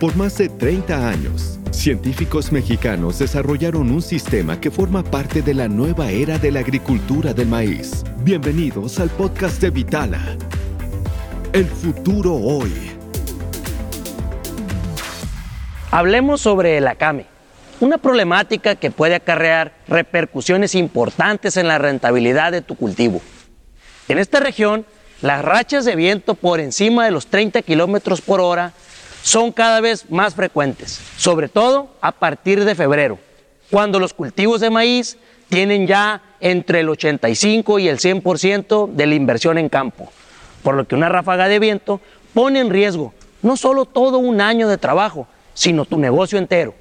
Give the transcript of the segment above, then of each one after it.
Por más de 30 años, científicos mexicanos desarrollaron un sistema que forma parte de la nueva era de la agricultura del maíz. Bienvenidos al podcast de Vitala. El futuro hoy. Hablemos sobre el acame, una problemática que puede acarrear repercusiones importantes en la rentabilidad de tu cultivo. En esta región, las rachas de viento por encima de los 30 kilómetros por hora son cada vez más frecuentes, sobre todo a partir de febrero, cuando los cultivos de maíz tienen ya entre el 85 y el 100% de la inversión en campo, por lo que una ráfaga de viento pone en riesgo no solo todo un año de trabajo, sino tu negocio entero.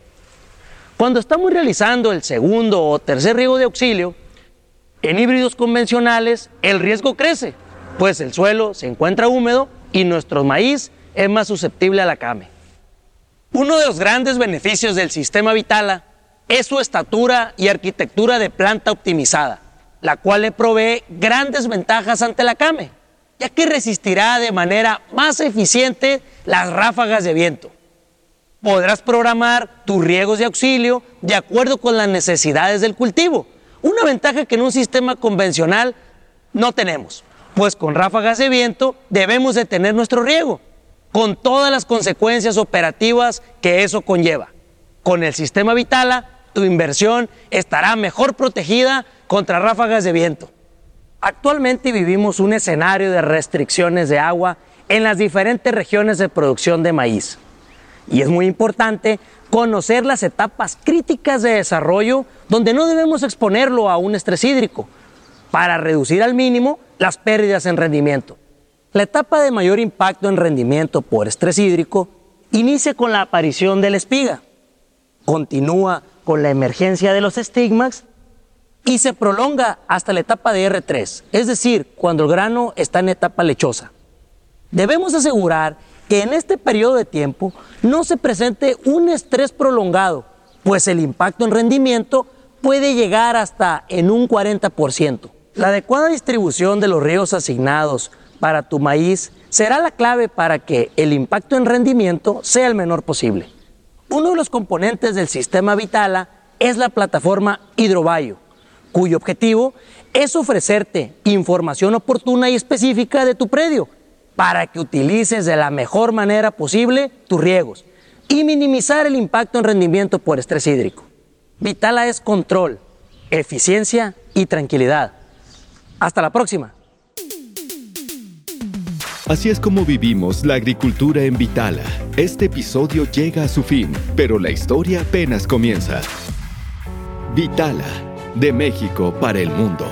Cuando estamos realizando el segundo o tercer riego de auxilio, en híbridos convencionales el riesgo crece, pues el suelo se encuentra húmedo y nuestro maíz es más susceptible a la came. Uno de los grandes beneficios del sistema Vitala es su estatura y arquitectura de planta optimizada, la cual le provee grandes ventajas ante la came, ya que resistirá de manera más eficiente las ráfagas de viento. Podrás programar tus riegos de auxilio de acuerdo con las necesidades del cultivo, una ventaja que en un sistema convencional no tenemos, pues con ráfagas de viento debemos de tener nuestro riego, con todas las consecuencias operativas que eso conlleva. Con el sistema Vitala, tu inversión estará mejor protegida contra ráfagas de viento. Actualmente vivimos un escenario de restricciones de agua en las diferentes regiones de producción de maíz. Y es muy importante conocer las etapas críticas de desarrollo donde no debemos exponerlo a un estrés hídrico para reducir al mínimo las pérdidas en rendimiento. La etapa de mayor impacto en rendimiento por estrés hídrico inicia con la aparición de la espiga, continúa con la emergencia de los estigmas y se prolonga hasta la etapa de R3, es decir, cuando el grano está en etapa lechosa. Debemos asegurar que en este periodo de tiempo no se presente un estrés prolongado, pues el impacto en rendimiento puede llegar hasta en un 40%. La adecuada distribución de los ríos asignados para tu maíz será la clave para que el impacto en rendimiento sea el menor posible. Uno de los componentes del sistema Vitala es la plataforma Hidrobayo, cuyo objetivo es ofrecerte información oportuna y específica de tu predio para que utilices de la mejor manera posible tus riegos y minimizar el impacto en rendimiento por estrés hídrico. Vitala es control, eficiencia y tranquilidad. Hasta la próxima. Así es como vivimos la agricultura en Vitala. Este episodio llega a su fin, pero la historia apenas comienza. Vitala, de México para el mundo.